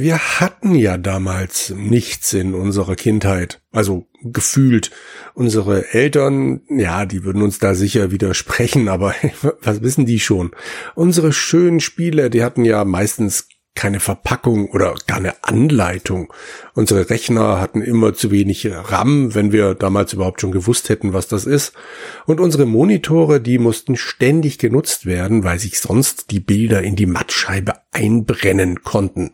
Wir hatten ja damals nichts in unserer Kindheit, also gefühlt. Unsere Eltern, ja, die würden uns da sicher widersprechen, aber was wissen die schon? Unsere schönen Spiele, die hatten ja meistens keine Verpackung oder gar eine Anleitung. Unsere Rechner hatten immer zu wenig RAM, wenn wir damals überhaupt schon gewusst hätten, was das ist. Und unsere Monitore, die mussten ständig genutzt werden, weil sich sonst die Bilder in die Mattscheibe einbrennen konnten.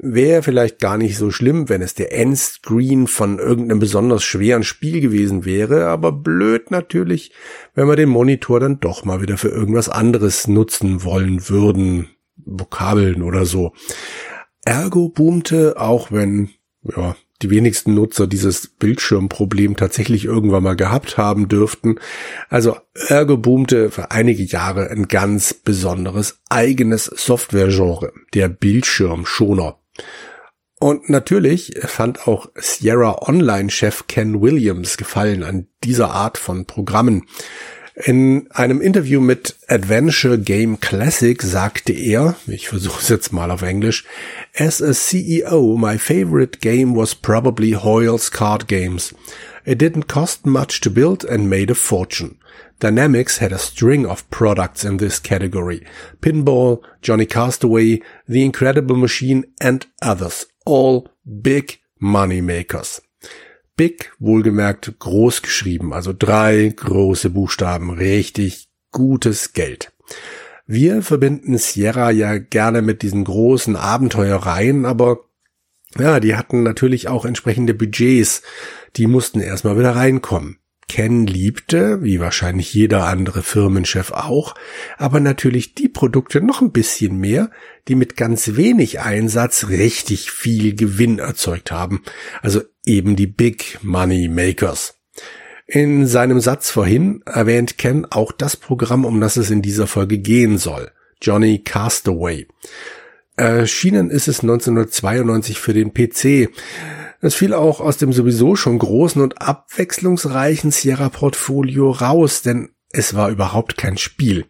Wäre vielleicht gar nicht so schlimm, wenn es der Endscreen von irgendeinem besonders schweren Spiel gewesen wäre, aber blöd natürlich, wenn wir den Monitor dann doch mal wieder für irgendwas anderes nutzen wollen würden, Vokabeln oder so. Ergo boomte, auch wenn ja, die wenigsten Nutzer dieses Bildschirmproblem tatsächlich irgendwann mal gehabt haben dürften. Also Ergo boomte für einige Jahre ein ganz besonderes eigenes Softwaregenre, der Bildschirmschoner. Und natürlich fand auch Sierra Online-Chef Ken Williams Gefallen an dieser Art von Programmen. In einem Interview mit Adventure Game Classic sagte er, ich versuche es jetzt mal auf Englisch, As a CEO, my favorite game was probably Hoyle's card games. It didn't cost much to build and made a fortune. Dynamics had a string of products in this category. Pinball, Johnny Castaway, The Incredible Machine and others. All big money makers. Big, wohlgemerkt groß geschrieben, also drei große Buchstaben, richtig gutes Geld. Wir verbinden Sierra ja gerne mit diesen großen Abenteuereien, aber ja, die hatten natürlich auch entsprechende Budgets. Die mussten erstmal wieder reinkommen. Ken liebte, wie wahrscheinlich jeder andere Firmenchef auch, aber natürlich die Produkte noch ein bisschen mehr, die mit ganz wenig Einsatz richtig viel Gewinn erzeugt haben. Also eben die Big Money Makers. In seinem Satz vorhin erwähnt Ken auch das Programm, um das es in dieser Folge gehen soll. Johnny Castaway. Erschienen ist es 1992 für den PC. Es fiel auch aus dem sowieso schon großen und abwechslungsreichen Sierra-Portfolio raus, denn es war überhaupt kein Spiel.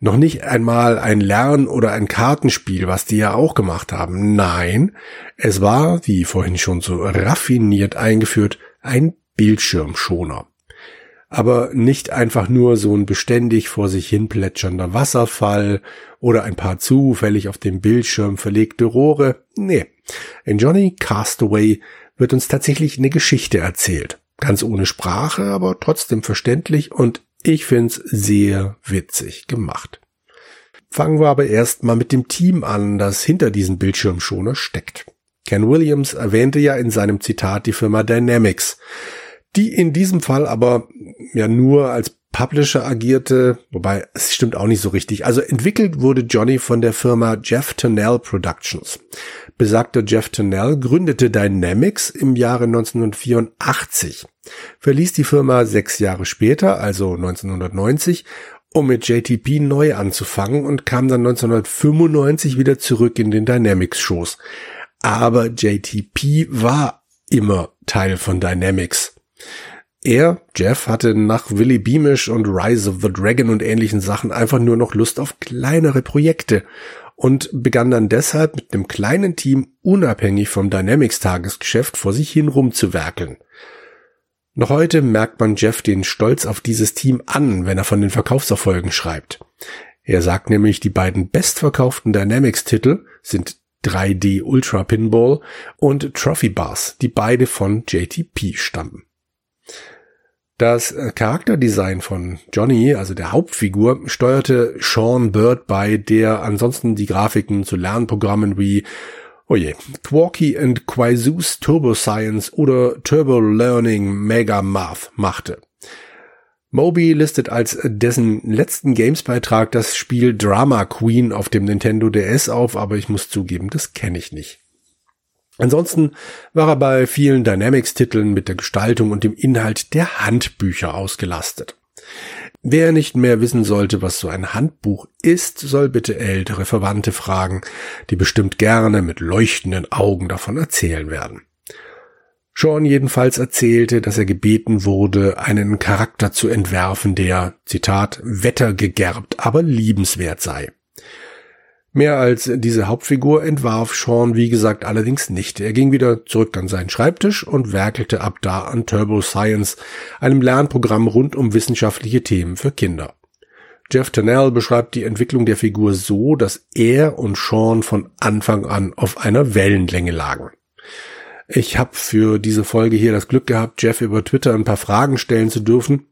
Noch nicht einmal ein Lern- oder ein Kartenspiel, was die ja auch gemacht haben. Nein, es war, wie vorhin schon so raffiniert eingeführt, ein Bildschirmschoner. Aber nicht einfach nur so ein beständig vor sich hin plätschernder Wasserfall oder ein paar zufällig auf dem Bildschirm verlegte Rohre. Nee. In Johnny Castaway wird uns tatsächlich eine Geschichte erzählt. Ganz ohne Sprache, aber trotzdem verständlich und ich find's sehr witzig gemacht. Fangen wir aber erstmal mit dem Team an, das hinter diesem Bildschirmschoner steckt. Ken Williams erwähnte ja in seinem Zitat die Firma Dynamics, die in diesem Fall aber ja nur als Publisher agierte, wobei es stimmt auch nicht so richtig. Also entwickelt wurde Johnny von der Firma Jeff Tunnell Productions. Besagter Jeff Tunnell gründete Dynamics im Jahre 1984, verließ die Firma sechs Jahre später, also 1990, um mit JTP neu anzufangen und kam dann 1995 wieder zurück in den Dynamics-Shows. Aber JTP war immer Teil von Dynamics. Er, Jeff, hatte nach Willy Beamish und Rise of the Dragon und ähnlichen Sachen einfach nur noch Lust auf kleinere Projekte und begann dann deshalb mit einem kleinen Team unabhängig vom Dynamics Tagesgeschäft vor sich hin rumzuwerkeln. Noch heute merkt man Jeff den Stolz auf dieses Team an, wenn er von den Verkaufserfolgen schreibt. Er sagt nämlich, die beiden bestverkauften Dynamics-Titel sind 3D Ultra Pinball und Trophy Bars, die beide von JTP stammen. Das äh, Charakterdesign von Johnny, also der Hauptfigur, steuerte Sean Bird bei, der ansonsten die Grafiken zu Lernprogrammen wie Oh je, Quarky and Quaisus Turbo Science oder Turbo Learning Mega Math machte. Moby listet als dessen letzten Games-Beitrag das Spiel Drama Queen auf dem Nintendo DS auf, aber ich muss zugeben, das kenne ich nicht. Ansonsten war er bei vielen Dynamics-Titeln mit der Gestaltung und dem Inhalt der Handbücher ausgelastet. Wer nicht mehr wissen sollte, was so ein Handbuch ist, soll bitte ältere Verwandte fragen, die bestimmt gerne mit leuchtenden Augen davon erzählen werden. Sean jedenfalls erzählte, dass er gebeten wurde, einen Charakter zu entwerfen, der, Zitat, wettergegerbt, aber liebenswert sei. Mehr als diese Hauptfigur entwarf Sean, wie gesagt, allerdings nicht. Er ging wieder zurück an seinen Schreibtisch und werkelte ab da an Turbo Science, einem Lernprogramm rund um wissenschaftliche Themen für Kinder. Jeff Tennell beschreibt die Entwicklung der Figur so, dass er und Sean von Anfang an auf einer Wellenlänge lagen. Ich habe für diese Folge hier das Glück gehabt, Jeff über Twitter ein paar Fragen stellen zu dürfen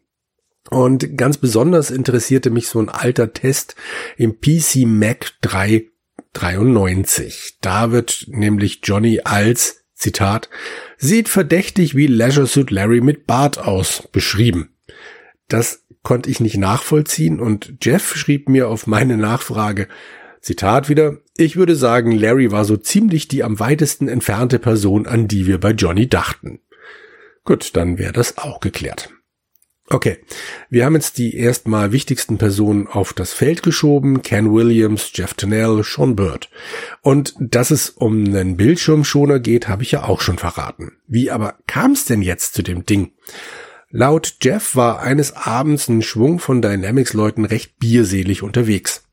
und ganz besonders interessierte mich so ein alter Test im PC Mac 393. Da wird nämlich Johnny als, Zitat, sieht verdächtig wie Leisure Suit Larry mit Bart aus, beschrieben. Das konnte ich nicht nachvollziehen und Jeff schrieb mir auf meine Nachfrage, Zitat wieder, ich würde sagen, Larry war so ziemlich die am weitesten entfernte Person, an die wir bei Johnny dachten. Gut, dann wäre das auch geklärt. Okay, wir haben jetzt die erstmal wichtigsten Personen auf das Feld geschoben. Ken Williams, Jeff Tennell, Sean Bird. Und dass es um einen Bildschirmschoner geht, habe ich ja auch schon verraten. Wie aber kam es denn jetzt zu dem Ding? Laut Jeff war eines Abends ein Schwung von Dynamics-Leuten recht bierselig unterwegs.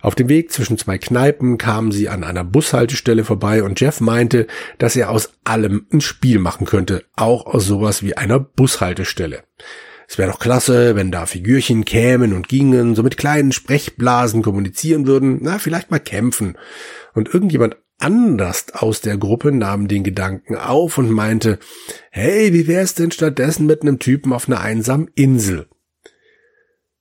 Auf dem Weg zwischen zwei Kneipen kamen sie an einer Bushaltestelle vorbei und Jeff meinte, dass er aus allem ein Spiel machen könnte, auch aus sowas wie einer Bushaltestelle. Es wäre doch klasse, wenn da Figürchen kämen und gingen, so mit kleinen Sprechblasen kommunizieren würden, na, vielleicht mal kämpfen. Und irgendjemand anders aus der Gruppe nahm den Gedanken auf und meinte, hey, wie wär's denn stattdessen mit einem Typen auf einer einsamen Insel?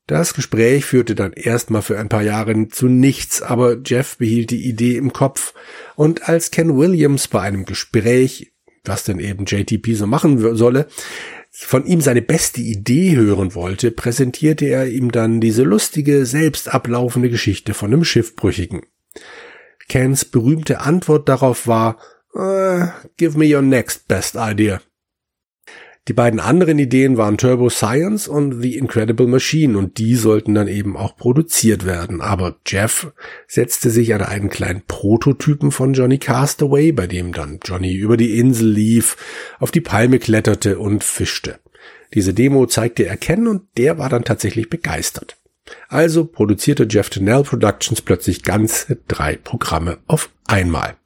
Das Gespräch führte dann erstmal für ein paar Jahre zu nichts, aber Jeff behielt die Idee im Kopf. Und als Ken Williams bei einem Gespräch, was denn eben JTP so machen solle, von ihm seine beste Idee hören wollte, präsentierte er ihm dann diese lustige, selbst ablaufende Geschichte von einem Schiffbrüchigen. Kens berühmte Antwort darauf war, uh, give me your next best idea. Die beiden anderen Ideen waren Turbo Science und The Incredible Machine und die sollten dann eben auch produziert werden. Aber Jeff setzte sich an einen kleinen Prototypen von Johnny Castaway, bei dem dann Johnny über die Insel lief, auf die Palme kletterte und fischte. Diese Demo zeigte er Ken und der war dann tatsächlich begeistert. Also produzierte Jeff Tennell Productions plötzlich ganze drei Programme auf einmal.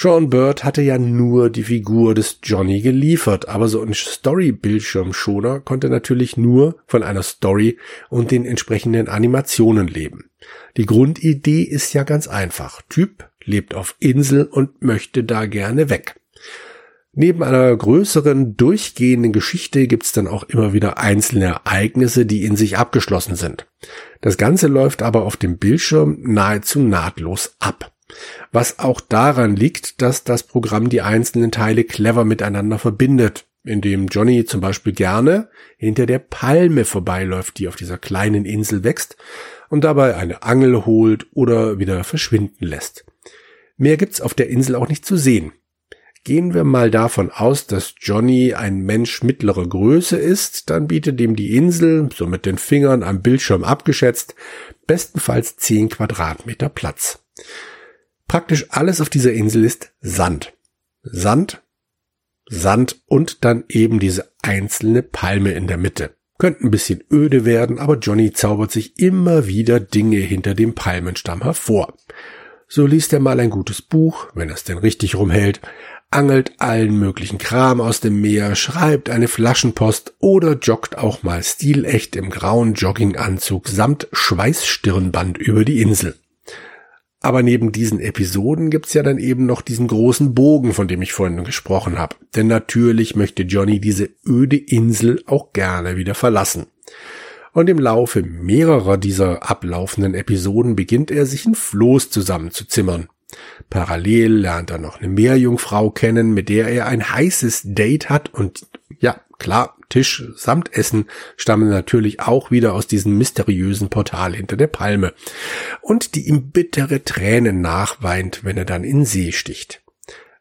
Sean Bird hatte ja nur die Figur des Johnny geliefert, aber so ein Story-Bildschirmschoner konnte natürlich nur von einer Story und den entsprechenden Animationen leben. Die Grundidee ist ja ganz einfach. Typ lebt auf Insel und möchte da gerne weg. Neben einer größeren, durchgehenden Geschichte gibt's dann auch immer wieder einzelne Ereignisse, die in sich abgeschlossen sind. Das Ganze läuft aber auf dem Bildschirm nahezu nahtlos ab. Was auch daran liegt, dass das Programm die einzelnen Teile clever miteinander verbindet, indem Johnny zum Beispiel gerne hinter der Palme vorbeiläuft, die auf dieser kleinen Insel wächst und dabei eine Angel holt oder wieder verschwinden lässt. Mehr gibt's auf der Insel auch nicht zu sehen. Gehen wir mal davon aus, dass Johnny ein Mensch mittlerer Größe ist, dann bietet ihm die Insel, so mit den Fingern am Bildschirm abgeschätzt, bestenfalls 10 Quadratmeter Platz. Praktisch alles auf dieser Insel ist Sand. Sand, Sand und dann eben diese einzelne Palme in der Mitte. Könnte ein bisschen öde werden, aber Johnny zaubert sich immer wieder Dinge hinter dem Palmenstamm hervor. So liest er mal ein gutes Buch, wenn er es denn richtig rumhält, angelt allen möglichen Kram aus dem Meer, schreibt eine Flaschenpost oder joggt auch mal stilecht im grauen Jogginganzug samt Schweißstirnband über die Insel. Aber neben diesen Episoden gibt's ja dann eben noch diesen großen Bogen, von dem ich vorhin gesprochen habe. Denn natürlich möchte Johnny diese öde Insel auch gerne wieder verlassen. Und im Laufe mehrerer dieser ablaufenden Episoden beginnt er sich ein Floß zusammenzuzimmern. Parallel lernt er noch eine Meerjungfrau kennen, mit der er ein heißes Date hat und ja, klar, Tisch samt Essen stammen natürlich auch wieder aus diesem mysteriösen Portal hinter der Palme und die ihm bittere Tränen nachweint, wenn er dann in See sticht.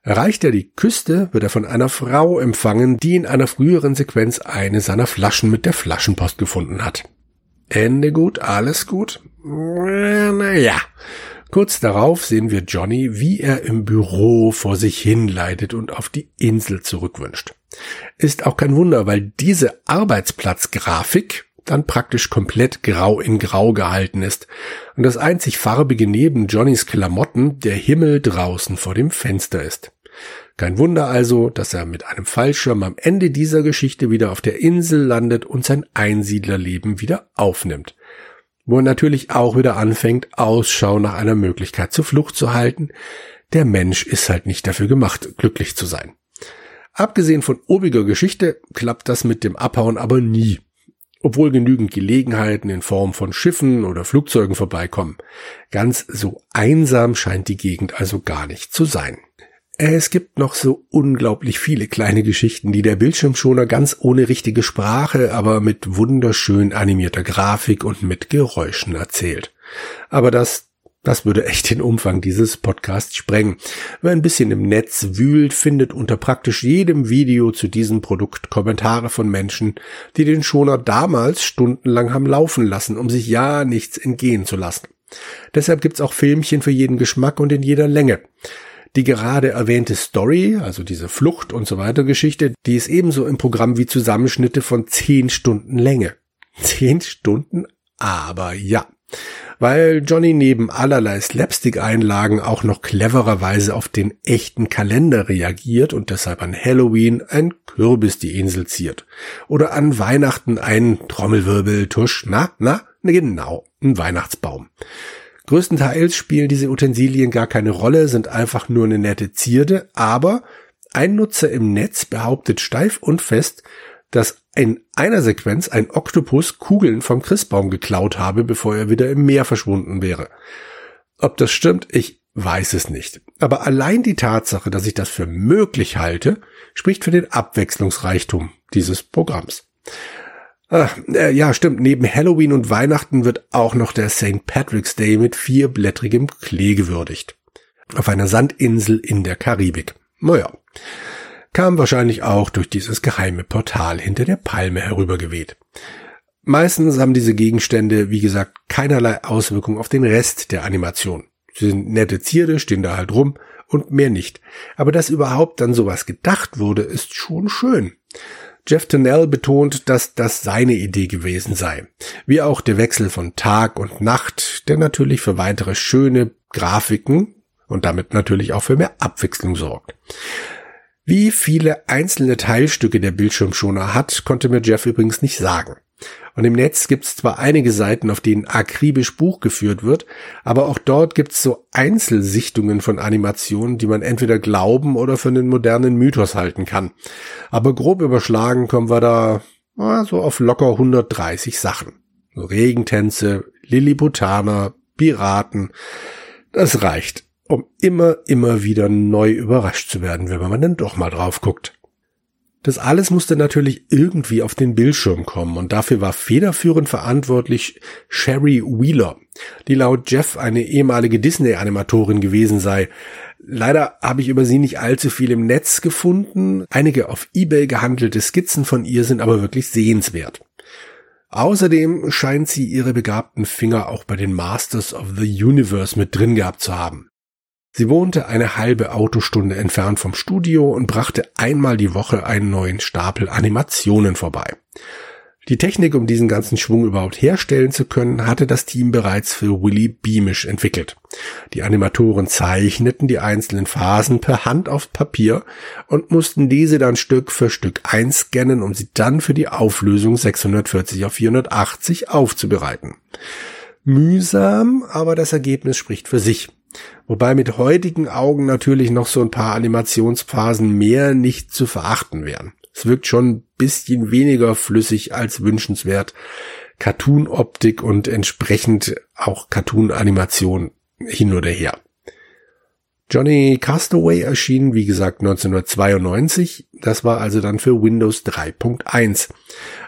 Erreicht er die Küste, wird er von einer Frau empfangen, die in einer früheren Sequenz eine seiner Flaschen mit der Flaschenpost gefunden hat. Ende gut, alles gut? Naja. Kurz darauf sehen wir Johnny, wie er im Büro vor sich hin leidet und auf die Insel zurückwünscht. Ist auch kein Wunder, weil diese Arbeitsplatzgrafik, dann praktisch komplett grau in grau gehalten ist und das einzig farbige neben Johnnys Klamotten der Himmel draußen vor dem Fenster ist. Kein Wunder also, dass er mit einem Fallschirm am Ende dieser Geschichte wieder auf der Insel landet und sein Einsiedlerleben wieder aufnimmt. Wo er natürlich auch wieder anfängt, Ausschau nach einer Möglichkeit zur Flucht zu halten. Der Mensch ist halt nicht dafür gemacht, glücklich zu sein. Abgesehen von obiger Geschichte klappt das mit dem Abhauen aber nie. Obwohl genügend Gelegenheiten in Form von Schiffen oder Flugzeugen vorbeikommen. Ganz so einsam scheint die Gegend also gar nicht zu sein. Es gibt noch so unglaublich viele kleine Geschichten, die der Bildschirmschoner ganz ohne richtige Sprache, aber mit wunderschön animierter Grafik und mit Geräuschen erzählt. Aber das, das würde echt den Umfang dieses Podcasts sprengen. Wer ein bisschen im Netz wühlt, findet unter praktisch jedem Video zu diesem Produkt Kommentare von Menschen, die den Schoner damals stundenlang haben laufen lassen, um sich ja nichts entgehen zu lassen. Deshalb gibt's auch Filmchen für jeden Geschmack und in jeder Länge. Die gerade erwähnte Story, also diese Flucht und so weiter Geschichte, die ist ebenso im Programm wie Zusammenschnitte von zehn Stunden Länge. Zehn Stunden? Aber ja. Weil Johnny neben allerlei Slapstick-Einlagen auch noch clevererweise auf den echten Kalender reagiert und deshalb an Halloween ein Kürbis die Insel ziert. Oder an Weihnachten ein Trommelwirbeltusch, na, na, genau, ein Weihnachtsbaum. Größtenteils spielen diese Utensilien gar keine Rolle, sind einfach nur eine nette Zierde, aber ein Nutzer im Netz behauptet steif und fest, dass in einer Sequenz ein Oktopus Kugeln vom Christbaum geklaut habe, bevor er wieder im Meer verschwunden wäre. Ob das stimmt, ich weiß es nicht. Aber allein die Tatsache, dass ich das für möglich halte, spricht für den Abwechslungsreichtum dieses Programms. Ach, äh, ja, stimmt. Neben Halloween und Weihnachten wird auch noch der St. Patrick's Day mit vierblättrigem Klee gewürdigt. Auf einer Sandinsel in der Karibik. Naja. Kam wahrscheinlich auch durch dieses geheime Portal hinter der Palme herübergeweht. Meistens haben diese Gegenstände, wie gesagt, keinerlei Auswirkung auf den Rest der Animation. Sie sind nette Zierde, stehen da halt rum und mehr nicht. Aber dass überhaupt dann sowas gedacht wurde, ist schon schön. Jeff Tunnell betont, dass das seine Idee gewesen sei. Wie auch der Wechsel von Tag und Nacht, der natürlich für weitere schöne Grafiken und damit natürlich auch für mehr Abwechslung sorgt. Wie viele einzelne Teilstücke der Bildschirmschoner hat, konnte mir Jeff übrigens nicht sagen. Und im Netz gibt es zwar einige Seiten, auf denen akribisch Buch geführt wird, aber auch dort gibt es so Einzelsichtungen von Animationen, die man entweder glauben oder für einen modernen Mythos halten kann. Aber grob überschlagen kommen wir da na, so auf locker 130 Sachen. So Regentänze, Lilliputaner, Piraten. Das reicht, um immer, immer wieder neu überrascht zu werden, wenn man dann doch mal drauf guckt. Das alles musste natürlich irgendwie auf den Bildschirm kommen und dafür war federführend verantwortlich Sherry Wheeler, die laut Jeff eine ehemalige Disney-Animatorin gewesen sei. Leider habe ich über sie nicht allzu viel im Netz gefunden. Einige auf eBay gehandelte Skizzen von ihr sind aber wirklich sehenswert. Außerdem scheint sie ihre begabten Finger auch bei den Masters of the Universe mit drin gehabt zu haben. Sie wohnte eine halbe Autostunde entfernt vom Studio und brachte einmal die Woche einen neuen Stapel Animationen vorbei. Die Technik, um diesen ganzen Schwung überhaupt herstellen zu können, hatte das Team bereits für Willy Beamish entwickelt. Die Animatoren zeichneten die einzelnen Phasen per Hand auf Papier und mussten diese dann Stück für Stück einscannen, um sie dann für die Auflösung 640 auf 480 aufzubereiten. Mühsam, aber das Ergebnis spricht für sich. Wobei mit heutigen Augen natürlich noch so ein paar Animationsphasen mehr nicht zu verachten wären. Es wirkt schon ein bisschen weniger flüssig als wünschenswert. Cartoon-Optik und entsprechend auch Cartoon-Animation hin oder her. Johnny Castaway erschien, wie gesagt, 1992. Das war also dann für Windows 3.1.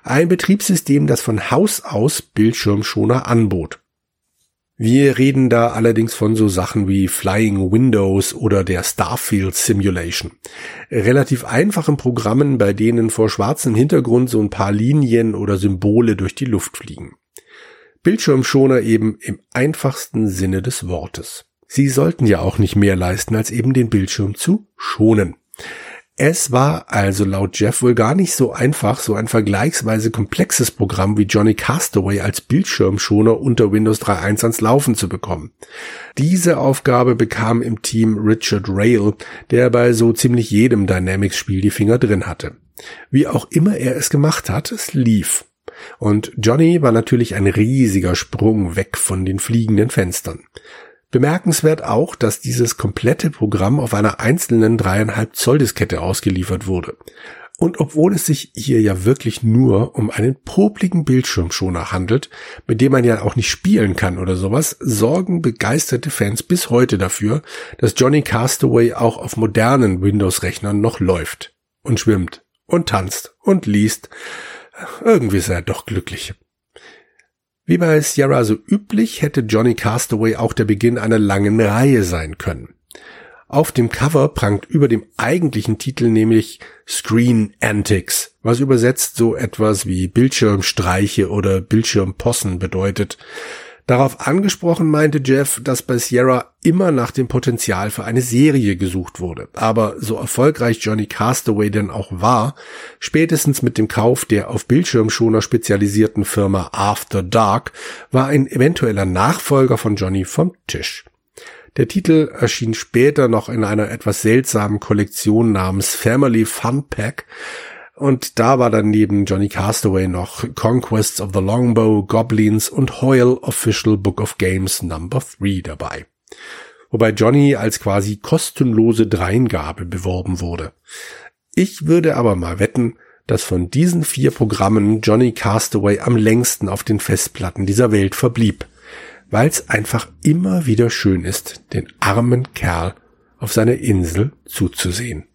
Ein Betriebssystem, das von Haus aus Bildschirmschoner anbot. Wir reden da allerdings von so Sachen wie Flying Windows oder der Starfield Simulation. Relativ einfachen Programmen, bei denen vor schwarzem Hintergrund so ein paar Linien oder Symbole durch die Luft fliegen. Bildschirmschoner eben im einfachsten Sinne des Wortes. Sie sollten ja auch nicht mehr leisten, als eben den Bildschirm zu schonen. Es war also laut Jeff wohl gar nicht so einfach, so ein vergleichsweise komplexes Programm wie Johnny Castaway als Bildschirmschoner unter Windows 3.1 ans Laufen zu bekommen. Diese Aufgabe bekam im Team Richard Rail, der bei so ziemlich jedem Dynamics-Spiel die Finger drin hatte. Wie auch immer er es gemacht hat, es lief. Und Johnny war natürlich ein riesiger Sprung weg von den fliegenden Fenstern. Bemerkenswert auch, dass dieses komplette Programm auf einer einzelnen dreieinhalb Zoll Diskette ausgeliefert wurde. Und obwohl es sich hier ja wirklich nur um einen popligen Bildschirmschoner handelt, mit dem man ja auch nicht spielen kann oder sowas, sorgen begeisterte Fans bis heute dafür, dass Johnny Castaway auch auf modernen Windows-Rechnern noch läuft und schwimmt und tanzt und liest. Irgendwie ist er doch glücklich. Wie bei Sierra so üblich, hätte Johnny Castaway auch der Beginn einer langen Reihe sein können. Auf dem Cover prangt über dem eigentlichen Titel nämlich Screen Antics, was übersetzt so etwas wie Bildschirmstreiche oder Bildschirmpossen bedeutet. Darauf angesprochen meinte Jeff, dass bei Sierra immer nach dem Potenzial für eine Serie gesucht wurde. Aber so erfolgreich Johnny Castaway denn auch war, spätestens mit dem Kauf der auf Bildschirmschoner spezialisierten Firma After Dark war ein eventueller Nachfolger von Johnny vom Tisch. Der Titel erschien später noch in einer etwas seltsamen Kollektion namens Family Fun Pack, und da war dann neben Johnny Castaway noch Conquests of the Longbow, Goblins und Hoyle Official Book of Games Number 3 dabei. Wobei Johnny als quasi kostenlose Dreingabe beworben wurde. Ich würde aber mal wetten, dass von diesen vier Programmen Johnny Castaway am längsten auf den Festplatten dieser Welt verblieb, weil es einfach immer wieder schön ist, den armen Kerl auf seiner Insel zuzusehen.